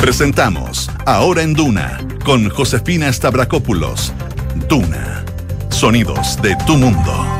Presentamos Ahora en Duna con Josefina Stavrakopoulos. Duna. Sonidos de tu mundo.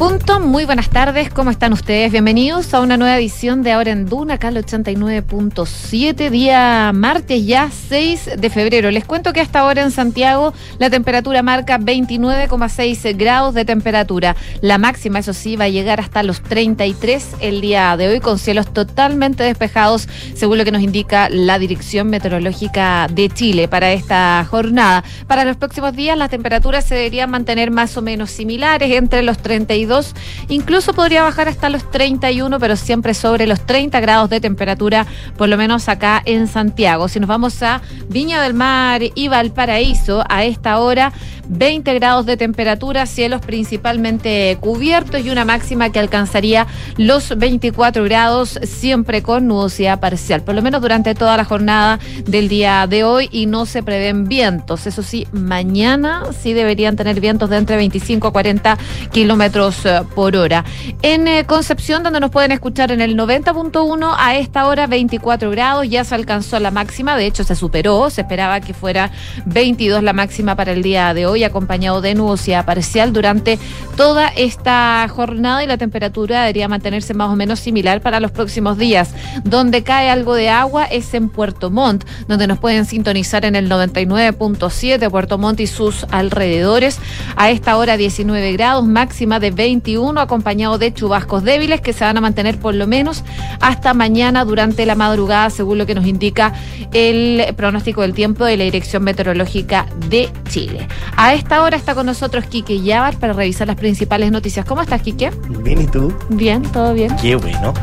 Punto, muy buenas tardes, ¿cómo están ustedes? Bienvenidos a una nueva edición de Ahora en Duna, acá al 89.7, día martes ya 6 de febrero. Les cuento que hasta ahora en Santiago la temperatura marca 29,6 grados de temperatura. La máxima, eso sí, va a llegar hasta los 33 el día de hoy, con cielos totalmente despejados, según lo que nos indica la Dirección Meteorológica de Chile para esta jornada. Para los próximos días las temperaturas se deberían mantener más o menos similares entre los 30 32, incluso podría bajar hasta los 31, pero siempre sobre los 30 grados de temperatura, por lo menos acá en Santiago. Si nos vamos a Viña del Mar y Valparaíso, a esta hora 20 grados de temperatura, cielos principalmente cubiertos y una máxima que alcanzaría los 24 grados, siempre con nubosidad parcial, por lo menos durante toda la jornada del día de hoy y no se prevén vientos. Eso sí, mañana sí deberían tener vientos de entre 25 a 40 kilómetros eh, por hora. En eh, Concepción, donde nos pueden escuchar en el 90.1, a esta hora 24 grados, ya se alcanzó la máxima, de hecho se superó, se esperaba que fuera 22 la máxima para el día de hoy, acompañado de nubosidad parcial durante toda esta jornada y la temperatura debería mantenerse más o menos similar para los próximos días. Donde cae algo de agua es en Puerto Montt, donde nos pueden sintonizar en el 99.7, Puerto Montt y sus alrededores. A esta hora 19 grados, máxima de 21, acompañado de chubascos débiles que se van a mantener por lo menos hasta mañana durante la madrugada, según lo que nos indica el pronóstico del tiempo de la Dirección Meteorológica de Chile. Esta hora está con nosotros Quique Yavar para revisar las principales noticias. ¿Cómo estás, Quique? Bien, ¿y tú? Bien, todo bien. Qué bueno.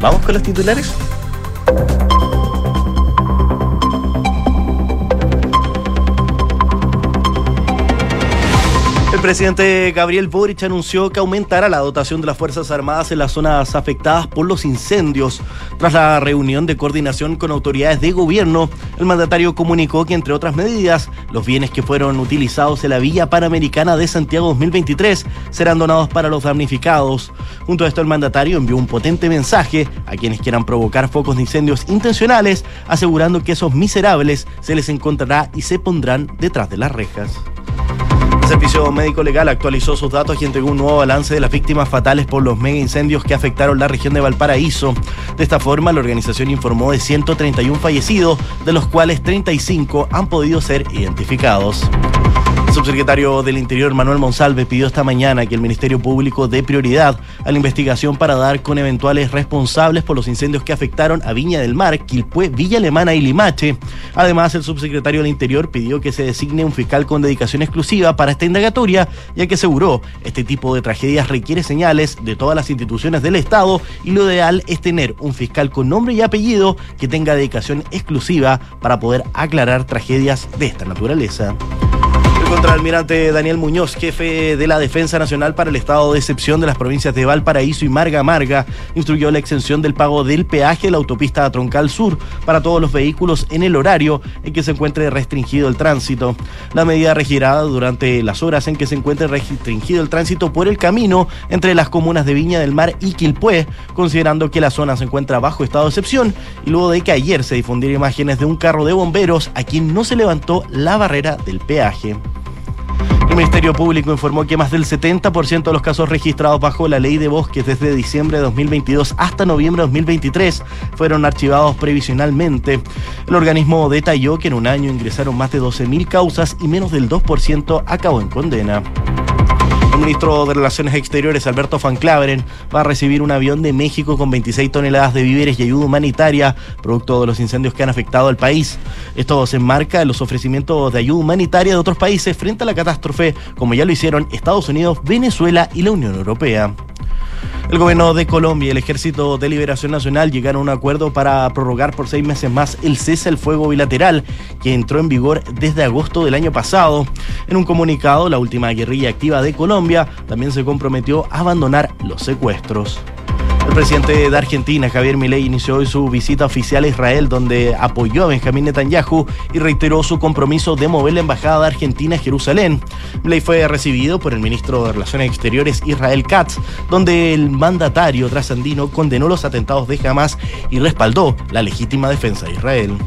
¿Vamos con los titulares? El presidente Gabriel Boric anunció que aumentará la dotación de las Fuerzas Armadas en las zonas afectadas por los incendios. Tras la reunión de coordinación con autoridades de gobierno, el mandatario comunicó que, entre otras medidas, los bienes que fueron utilizados en la Villa Panamericana de Santiago 2023 serán donados para los damnificados. Junto a esto, el mandatario envió un potente mensaje a quienes quieran provocar focos de incendios intencionales, asegurando que esos miserables se les encontrará y se pondrán detrás de las rejas. El Servicio Médico Legal actualizó sus datos y entregó un nuevo balance de las víctimas fatales por los mega incendios que afectaron la región de Valparaíso. De esta forma, la organización informó de 131 fallecidos, de los cuales 35 han podido ser identificados. El subsecretario del Interior, Manuel Monsalve, pidió esta mañana que el Ministerio Público dé prioridad a la investigación para dar con eventuales responsables por los incendios que afectaron a Viña del Mar, Quilpué, Villa Alemana y Limache. Además, el subsecretario del Interior pidió que se designe un fiscal con dedicación exclusiva para esta indagatoria, ya que aseguró este tipo de tragedias requiere señales de todas las instituciones del Estado y lo ideal es tener un fiscal con nombre y apellido que tenga dedicación exclusiva para poder aclarar tragedias de esta naturaleza contraalmirante Daniel Muñoz, jefe de la Defensa Nacional para el Estado de Excepción de las provincias de Valparaíso y Marga Marga, instruyó la exención del pago del peaje de la autopista Troncal Sur para todos los vehículos en el horario en que se encuentre restringido el tránsito. La medida regirá durante las horas en que se encuentre restringido el tránsito por el camino entre las comunas de Viña del Mar y Quilpué, considerando que la zona se encuentra bajo estado de excepción y luego de que ayer se difundieron imágenes de un carro de bomberos a quien no se levantó la barrera del peaje. El Ministerio Público informó que más del 70% de los casos registrados bajo la ley de bosques desde diciembre de 2022 hasta noviembre de 2023 fueron archivados previsionalmente. El organismo detalló que en un año ingresaron más de 12.000 causas y menos del 2% acabó en condena. Ministro de Relaciones Exteriores, Alberto Van Claveren, va a recibir un avión de México con 26 toneladas de víveres y ayuda humanitaria, producto de los incendios que han afectado al país. Esto se enmarca en los ofrecimientos de ayuda humanitaria de otros países frente a la catástrofe, como ya lo hicieron Estados Unidos, Venezuela y la Unión Europea. El gobierno de Colombia y el Ejército de Liberación Nacional llegaron a un acuerdo para prorrogar por seis meses más el cese al fuego bilateral que entró en vigor desde agosto del año pasado. En un comunicado, la última guerrilla activa de Colombia también se comprometió a abandonar los secuestros. El presidente de Argentina, Javier Milei, inició hoy su visita oficial a Israel, donde apoyó a Benjamín Netanyahu y reiteró su compromiso de mover la embajada de Argentina a Jerusalén. Milei fue recibido por el ministro de Relaciones Exteriores, Israel Katz, donde el mandatario trasandino condenó los atentados de Hamas y respaldó la legítima defensa de Israel.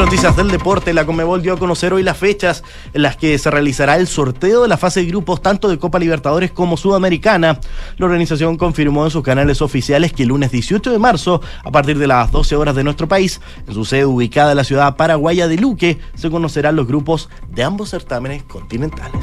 Noticias del deporte, la Comebol dio a conocer hoy las fechas en las que se realizará el sorteo de la fase de grupos tanto de Copa Libertadores como Sudamericana. La organización confirmó en sus canales oficiales que el lunes 18 de marzo, a partir de las 12 horas de nuestro país, en su sede ubicada en la ciudad paraguaya de Luque, se conocerán los grupos de ambos certámenes continentales.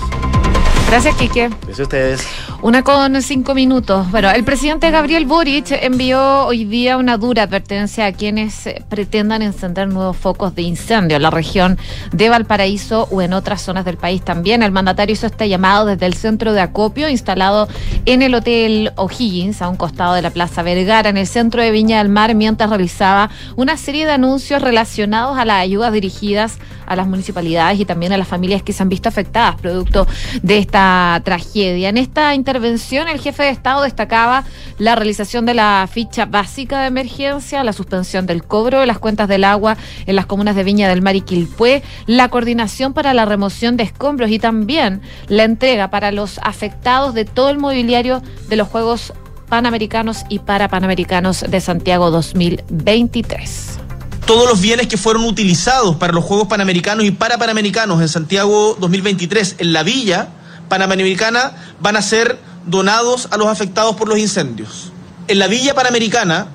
Gracias, Quique. Gracias a ustedes. Una con cinco minutos. Bueno, el presidente Gabriel Boric envió hoy día una dura advertencia a quienes pretendan encender nuevos focos de incendio en la región de Valparaíso o en otras zonas del país también. El mandatario hizo este llamado desde el centro de acopio instalado en el Hotel O'Higgins, a un costado de la Plaza Vergara, en el centro de Viña del Mar, mientras realizaba una serie de anuncios relacionados a las ayudas dirigidas a las municipalidades y también a las familias que se han visto afectadas producto de esta tragedia. En esta intervención, el jefe de Estado destacaba la realización de la ficha básica de emergencia, la suspensión del cobro de las cuentas del agua en las comunas de Viña del Mar y Quilpué, la coordinación para la remoción de escombros y también la entrega para los afectados de todo el mobiliario de los Juegos Panamericanos y Parapanamericanos de Santiago 2023 todos los bienes que fueron utilizados para los Juegos Panamericanos y Parapanamericanos en Santiago 2023 en la villa Panamericana van a ser donados a los afectados por los incendios. En la Villa Panamericana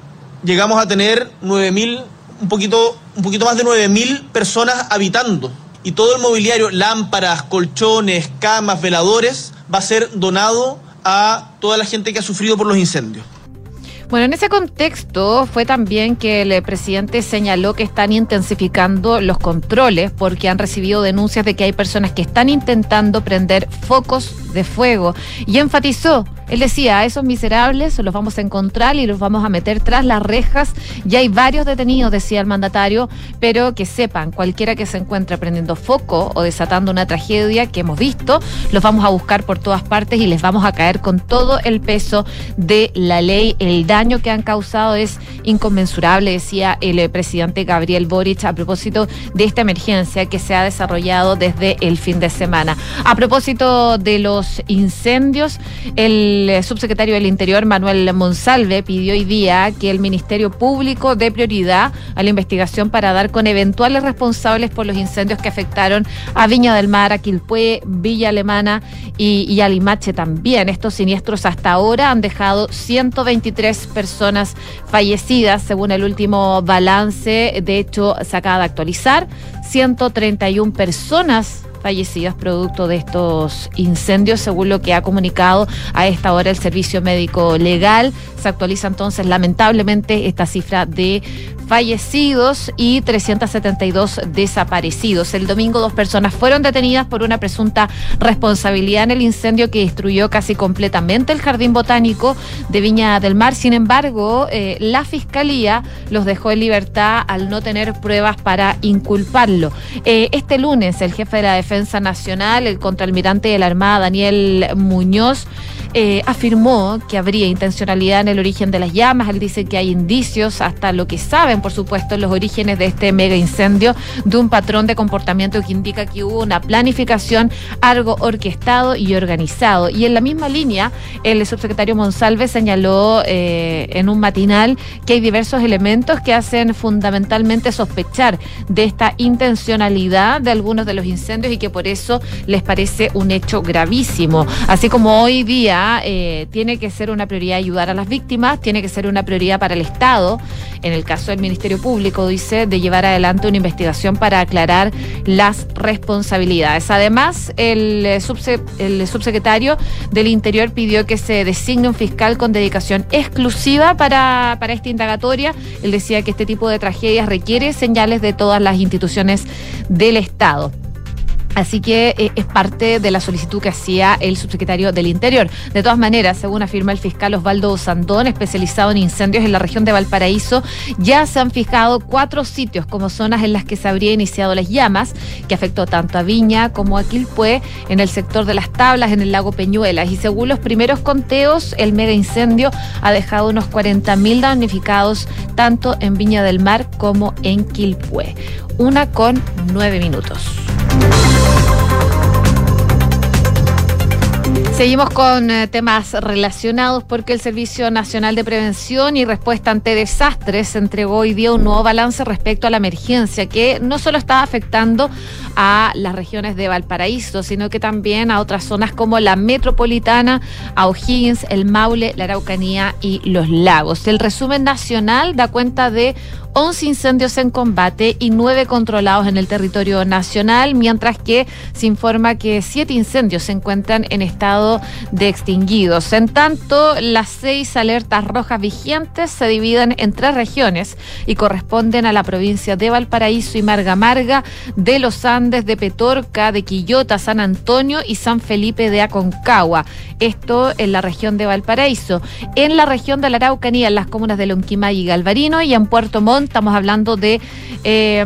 llegamos a tener 9.000, un poquito, un poquito más de 9.000 personas habitando. Y todo el mobiliario, lámparas, colchones, camas, veladores, va a ser donado a toda la gente que ha sufrido por los incendios. Bueno, en ese contexto fue también que el presidente señaló que están intensificando los controles porque han recibido denuncias de que hay personas que están intentando prender focos de fuego y enfatizó él decía, a esos miserables los vamos a encontrar y los vamos a meter tras las rejas. Ya hay varios detenidos, decía el mandatario, pero que sepan, cualquiera que se encuentre prendiendo foco o desatando una tragedia que hemos visto, los vamos a buscar por todas partes y les vamos a caer con todo el peso de la ley. El daño que han causado es inconmensurable, decía el eh, presidente Gabriel Boric a propósito de esta emergencia que se ha desarrollado desde el fin de semana. A propósito de los incendios, el el subsecretario del Interior, Manuel Monsalve, pidió hoy día que el Ministerio Público dé prioridad a la investigación para dar con eventuales responsables por los incendios que afectaron a Viña del Mar, a Quilpué, Villa Alemana y, y a Limache también. Estos siniestros hasta ahora han dejado 123 personas fallecidas, según el último balance, de hecho, se acaba de actualizar. 131 personas fallecidas producto de estos incendios, según lo que ha comunicado a esta hora el Servicio Médico Legal. Se actualiza entonces lamentablemente esta cifra de fallecidos y 372 desaparecidos. El domingo dos personas fueron detenidas por una presunta responsabilidad en el incendio que destruyó casi completamente el jardín botánico de Viña del Mar. Sin embargo, eh, la fiscalía los dejó en libertad al no tener pruebas para inculparlo. Eh, este lunes el jefe de la Defensa Nacional, el contraalmirante de la Armada, Daniel Muñoz, eh, afirmó que habría intencionalidad en el origen de las llamas. Él dice que hay indicios, hasta lo que saben, por supuesto, los orígenes de este mega incendio, de un patrón de comportamiento que indica que hubo una planificación, algo orquestado y organizado. Y en la misma línea, el subsecretario Monsalve señaló eh, en un matinal que hay diversos elementos que hacen fundamentalmente sospechar de esta intencionalidad de algunos de los incendios y que por eso les parece un hecho gravísimo. Así como hoy día eh, tiene que ser una prioridad ayudar a las víctimas, tiene que ser una prioridad para el Estado, en el caso del Ministerio Público, dice, de llevar adelante una investigación para aclarar las responsabilidades. Además, el, eh, subsecretario del Interior pidió que se designe un fiscal con dedicación exclusiva para, para esta indagatoria. Él decía que este tipo de tragedias requiere señales de todas las instituciones del Estado. Así que eh, es parte de la solicitud que hacía el subsecretario del Interior. De todas maneras, según afirma el fiscal Osvaldo Sandón, especializado en incendios en la región de Valparaíso, ya se han fijado cuatro sitios como zonas en las que se habría iniciado las llamas, que afectó tanto a Viña como a Quilpué, en el sector de las tablas, en el lago Peñuelas. Y según los primeros conteos, el mega incendio ha dejado unos 40.000 damnificados tanto en Viña del Mar como en Quilpué. Una con nueve minutos. Seguimos con eh, temas relacionados porque el Servicio Nacional de Prevención y Respuesta ante Desastres entregó hoy día un nuevo balance respecto a la emergencia que no solo está afectando a las regiones de Valparaíso, sino que también a otras zonas como la metropolitana, a O'Higgins, el Maule, la Araucanía y los lagos. El resumen nacional da cuenta de 11 incendios en combate y 9 controlados en el territorio nacional, mientras que se informa que 7 incendios se encuentran en estado de extinguidos. En tanto, las 6 alertas rojas vigentes se dividen en tres regiones y corresponden a la provincia de Valparaíso y Marga Marga, de Los Andes, de Petorca, de Quillota, San Antonio y San Felipe de Aconcagua. Esto en la región de Valparaíso. En la región de la Araucanía, en las comunas de Lonquimay y Galvarino y en Puerto Montt estamos hablando de... Eh,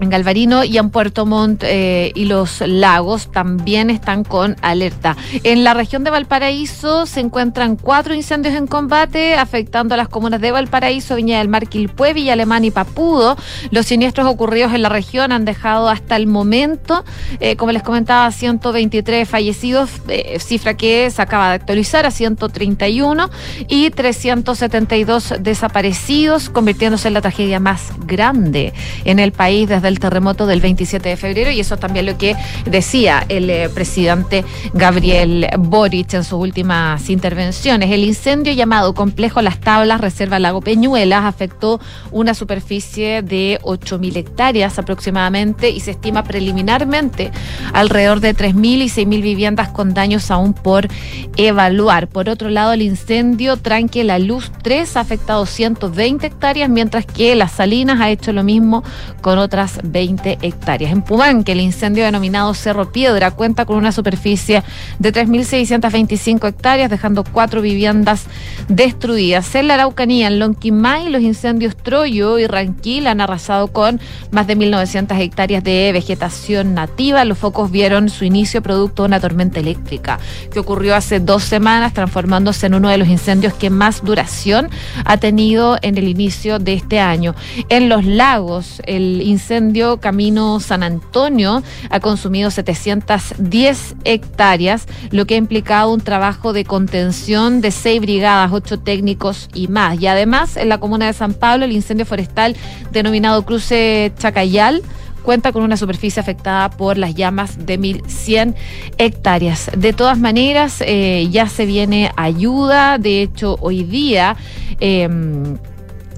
en Galvarino y en Puerto Montt eh, y los lagos también están con alerta. En la región de Valparaíso se encuentran cuatro incendios en combate afectando a las comunas de Valparaíso, Viña del Mar, Quilpué, Villa Alemán y Papudo. Los siniestros ocurridos en la región han dejado hasta el momento, eh, como les comentaba, 123 fallecidos, eh, cifra que se acaba de actualizar a 131 y 372 desaparecidos, convirtiéndose en la tragedia más grande en el país desde del terremoto del 27 de febrero y eso también lo que decía el eh, presidente Gabriel Boric en sus últimas intervenciones. El incendio llamado Complejo Las Tablas, Reserva Lago Peñuelas, afectó una superficie de 8.000 hectáreas aproximadamente y se estima preliminarmente alrededor de 3.000 y 6.000 viviendas con daños aún por evaluar. Por otro lado, el incendio Tranque La Luz 3 ha afectado 120 hectáreas, mientras que Las Salinas ha hecho lo mismo con otras 20 hectáreas. En Pumán, que el incendio denominado Cerro Piedra cuenta con una superficie de 3.625 hectáreas, dejando cuatro viviendas destruidas. En la Araucanía, en Lonquimay, los incendios Troyo y Ranquil han arrasado con más de 1.900 hectáreas de vegetación nativa. Los focos vieron su inicio producto de una tormenta eléctrica que ocurrió hace dos semanas, transformándose en uno de los incendios que más duración ha tenido en el inicio de este año. En los lagos, el incendio Camino San Antonio ha consumido 710 hectáreas, lo que ha implicado un trabajo de contención de seis brigadas, ocho técnicos y más. Y además, en la comuna de San Pablo, el incendio forestal denominado Cruce Chacayal cuenta con una superficie afectada por las llamas de 1.100 hectáreas. De todas maneras, eh, ya se viene ayuda. De hecho, hoy día... Eh,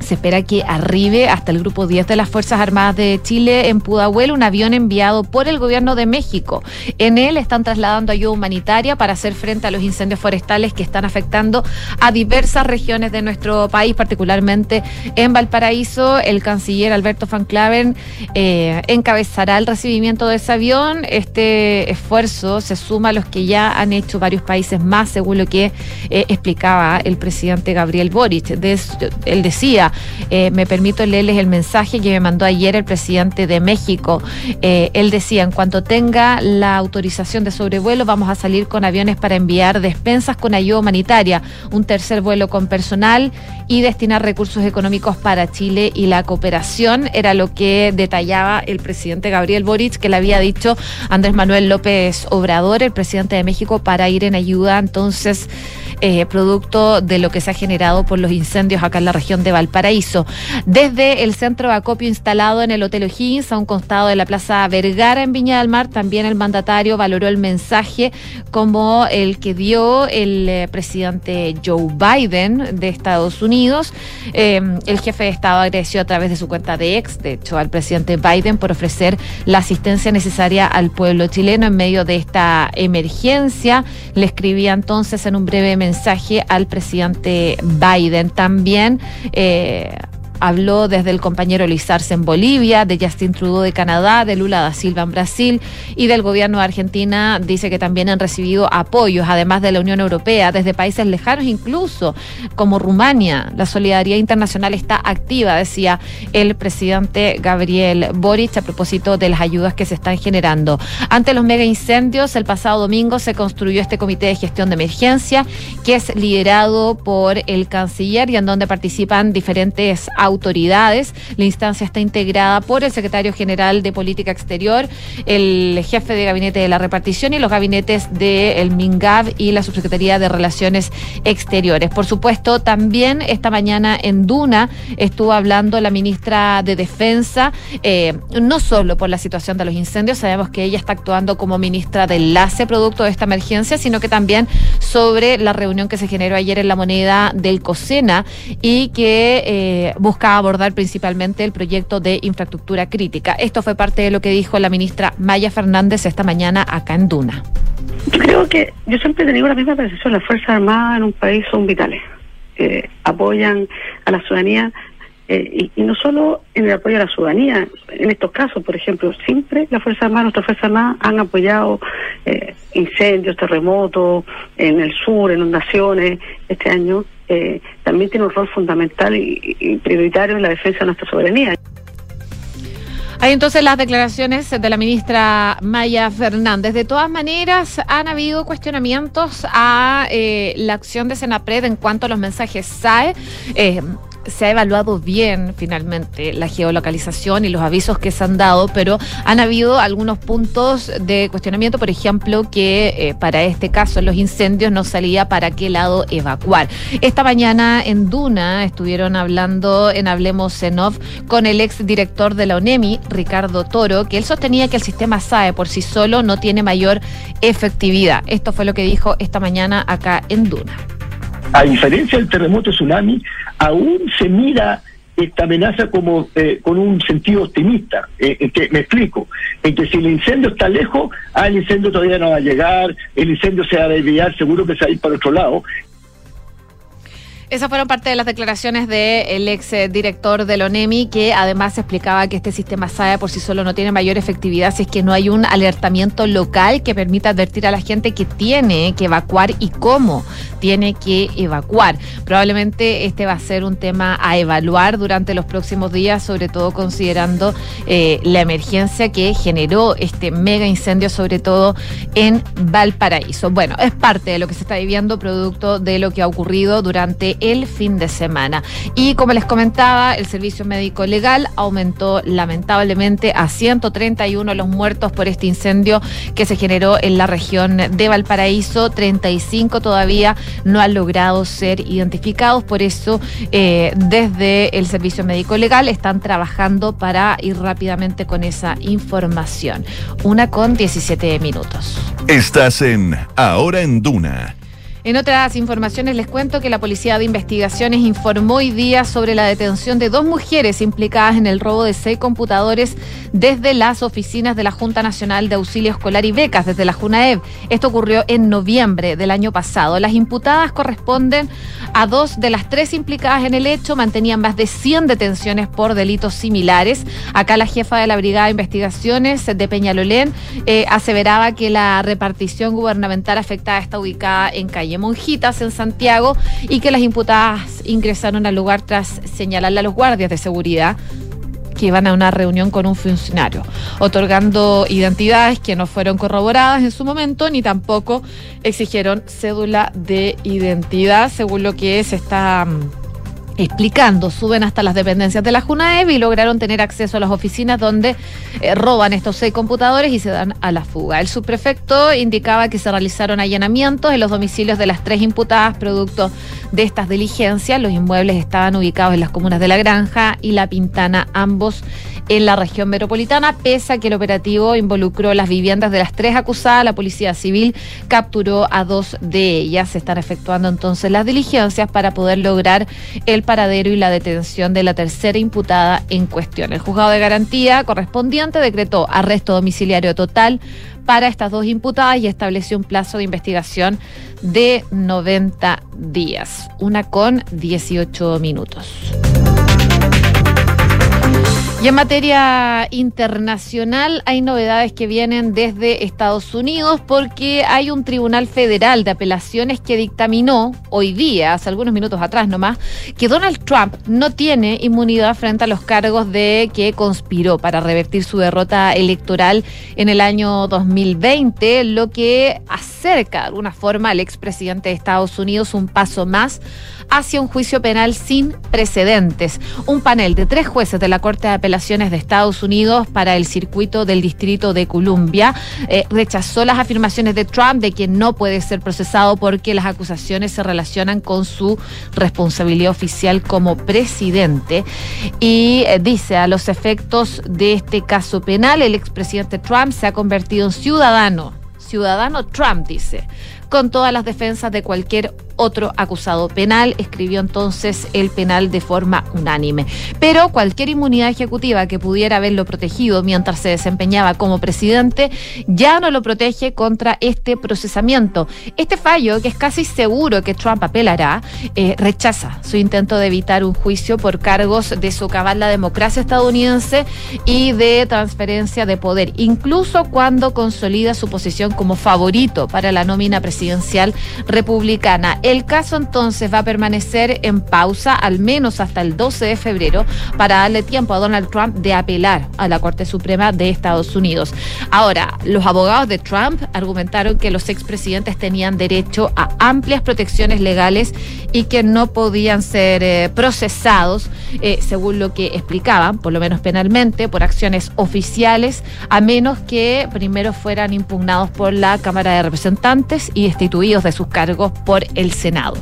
se espera que arribe hasta el grupo 10 de las Fuerzas Armadas de Chile en Pudahuel un avión enviado por el gobierno de México. En él están trasladando ayuda humanitaria para hacer frente a los incendios forestales que están afectando a diversas regiones de nuestro país, particularmente en Valparaíso. El canciller Alberto Van Claven eh, encabezará el recibimiento de ese avión. Este esfuerzo se suma a los que ya han hecho varios países más, según lo que eh, explicaba el presidente Gabriel Boric. él decía, eh, me permito leerles el mensaje que me mandó ayer el presidente de México. Eh, él decía, en cuanto tenga la autorización de sobrevuelo, vamos a salir con aviones para enviar despensas con ayuda humanitaria, un tercer vuelo con personal y destinar recursos económicos para Chile y la cooperación. Era lo que detallaba el presidente Gabriel Boric, que le había dicho Andrés Manuel López Obrador, el presidente de México, para ir en ayuda entonces eh, producto de lo que se ha generado por los incendios acá en la región de Valparaíso. Desde el centro de acopio instalado en el Hotel O'Higgins, a un costado de la Plaza Vergara en Viña del Mar, también el mandatario valoró el mensaje como el que dio el eh, presidente Joe Biden de Estados Unidos. Em, el jefe de Estado agradeció a través de su cuenta de ex, de hecho, al presidente Biden por ofrecer la asistencia necesaria al pueblo chileno en medio de esta emergencia. Le escribía entonces en un breve mensaje mensaje al presidente Biden. También eh, habló desde el compañero Luis Arce en Bolivia, de Justin Trudeau de Canadá, de Lula da Silva en Brasil y del gobierno de Argentina. Dice que también han recibido apoyos, además de la Unión Europea, desde países lejanos incluso, como Rumania. La solidaridad internacional está activa, decía el presidente Gabriel Boric a propósito de las ayudas que se están generando. Ante los mega incendios, el pasado domingo se construyó este comité de gestión de emergencia que es liderado por el canciller y en donde participan diferentes autoridades. La instancia está integrada por el secretario general de Política Exterior, el jefe de gabinete de la repartición y los gabinetes del MINGAV y la subsecretaría de Relaciones Exteriores. Por supuesto, también esta mañana en Duna estuvo hablando la ministra de Defensa, eh, no solo por la situación de los incendios, sabemos que ella está actuando como ministra de enlace producto de esta emergencia, sino que también sobre la reunión que se generó ayer en la moneda del COSENA y que eh, busca abordar principalmente el proyecto de infraestructura crítica. Esto fue parte de lo que dijo la ministra Maya Fernández esta mañana acá en Duna. Yo creo que yo siempre he tenido la misma percepción, las Fuerzas Armadas en un país son vitales, apoyan a la ciudadanía eh, y, no solo en el apoyo a la ciudadanía, en estos casos, por ejemplo, siempre las Fuerzas Armadas, nuestras Fuerzas Armadas han apoyado eh, incendios, terremotos en el sur, inundaciones. Este año eh, también tiene un rol fundamental y, prioritario en la defensa de nuestra soberanía. Hay entonces las declaraciones de la ministra Maya Fernández. De todas maneras, han habido cuestionamientos a la acción de Senapred en cuanto a los mensajes SAE se ha evaluado bien finalmente la geolocalización y los avisos que se han dado, pero han habido algunos puntos de cuestionamiento, por ejemplo, que eh, para este caso los incendios no salía para qué lado evacuar. Esta mañana en Duna estuvieron hablando en Hablemos en Off con el ex director de la ONEMI, Ricardo Toro, que él sostenía que el sistema SAE por sí solo no tiene mayor efectividad. Esto fue lo que dijo esta mañana acá en Duna a diferencia del terremoto tsunami, aún se mira esta amenaza como eh, con un sentido optimista. Eh, que, me explico, en que si el incendio está lejos, ah, el incendio todavía no va a llegar, el incendio se va a desviar, seguro que se va a ir para otro lado. Esas fueron parte de las declaraciones del ex eh, director del ONEMI, que además explicaba que este sistema SAE por sí solo no tiene mayor efectividad si es que no hay un alertamiento local que permita advertir a la gente que tiene que evacuar y cómo tiene que evacuar. Probablemente este va a ser un tema a evaluar durante los próximos días, sobre todo considerando eh, la emergencia que generó este mega incendio, sobre todo en Valparaíso. Bueno, es parte de lo que se está viviendo, producto de lo que ha ocurrido durante el fin de semana. Y como les comentaba, el servicio médico legal aumentó lamentablemente a 131 los muertos por este incendio que se generó en la región de Valparaíso. 35 todavía no han logrado ser identificados. Por eso, eh, desde el servicio médico legal están trabajando para ir rápidamente con esa información. Una con 17 minutos. Estás en Ahora en Duna en otras informaciones les cuento que la Policía de Investigaciones informó hoy día sobre la detención de dos mujeres implicadas en el robo de seis computadores desde las oficinas de la Junta Nacional de Auxilio Escolar y Becas, desde la JUNAEB. Esto ocurrió en noviembre del año pasado. Las imputadas corresponden a dos de las tres implicadas en el hecho, mantenían más de 100 detenciones por delitos similares. Acá la jefa de la Brigada de Investigaciones de Peñalolén eh, aseveraba que la repartición gubernamental afectada está ubicada en Calle Monjitas, en Santiago, y que las imputadas ingresaron al lugar tras señalarle a los guardias de seguridad que iban a una reunión con un funcionario, otorgando identidades que no fueron corroboradas en su momento, ni tampoco exigieron cédula de identidad, según lo que se está mm, explicando. Suben hasta las dependencias de la JUNAEV y lograron tener acceso a las oficinas donde eh, roban estos seis computadores y se dan a la fuga. El subprefecto indicaba que se realizaron allanamientos en los domicilios de las tres imputadas producto de estas diligencias. Los inmuebles estaban ubicados en las comunas de La Granja y La Pintana, ambos en la región metropolitana. Pese a que el operativo involucró las viviendas de las tres acusadas, la Policía Civil capturó a dos de ellas. Se están efectuando entonces las diligencias para poder lograr el paradero y la detención de la tercera imputada en cuestión. El juzgado de garantía correspondiente decretó arresto domiciliario total para estas dos imputadas y estableció un plazo de investigación de 90 días, una con 18 minutos. Y en materia internacional hay novedades que vienen desde Estados Unidos porque hay un tribunal federal de apelaciones que dictaminó hoy día, hace algunos minutos atrás nomás, que Donald Trump no tiene inmunidad frente a los cargos de que conspiró para revertir su derrota electoral en el año 2020, lo que acerca de alguna forma al expresidente de Estados Unidos un paso más hacia un juicio penal sin precedentes. Un panel de tres jueces de la Corte de Apelaciones de Estados Unidos para el circuito del Distrito de Columbia. Eh, rechazó las afirmaciones de Trump de que no puede ser procesado porque las acusaciones se relacionan con su responsabilidad oficial como presidente. Y eh, dice a los efectos de este caso penal el expresidente Trump se ha convertido en ciudadano ciudadano Trump dice con todas las defensas de cualquier otro acusado penal, escribió entonces el penal de forma unánime. Pero cualquier inmunidad ejecutiva que pudiera haberlo protegido mientras se desempeñaba como presidente ya no lo protege contra este procesamiento. Este fallo, que es casi seguro que Trump apelará, eh, rechaza su intento de evitar un juicio por cargos de socavar la democracia estadounidense y de transferencia de poder, incluso cuando consolida su posición como favorito para la nómina presidencial republicana. El caso entonces va a permanecer en pausa al menos hasta el 12 de febrero para darle tiempo a Donald Trump de apelar a la Corte Suprema de Estados Unidos. Ahora, los abogados de Trump argumentaron que los expresidentes tenían derecho a amplias protecciones legales y que no podían ser eh, procesados, eh, según lo que explicaban, por lo menos penalmente, por acciones oficiales, a menos que primero fueran impugnados por la Cámara de Representantes y destituidos de sus cargos por el Senado.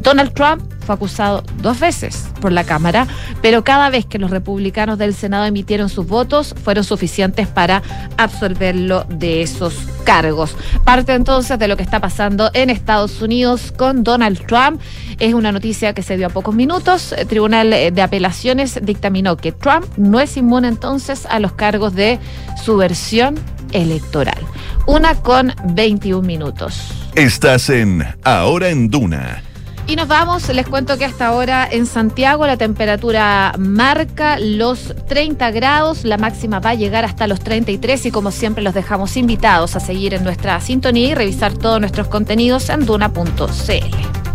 Donald Trump fue acusado dos veces por la Cámara, pero cada vez que los republicanos del Senado emitieron sus votos fueron suficientes para absolverlo de esos cargos. Parte entonces de lo que está pasando en Estados Unidos con Donald Trump. Es una noticia que se dio a pocos minutos. El Tribunal de Apelaciones dictaminó que Trump no es inmune entonces a los cargos de subversión electoral. Una con 21 minutos. Estás en Ahora en Duna. Y nos vamos, les cuento que hasta ahora en Santiago la temperatura marca los 30 grados, la máxima va a llegar hasta los 33 y como siempre los dejamos invitados a seguir en nuestra sintonía y revisar todos nuestros contenidos en duna.cl.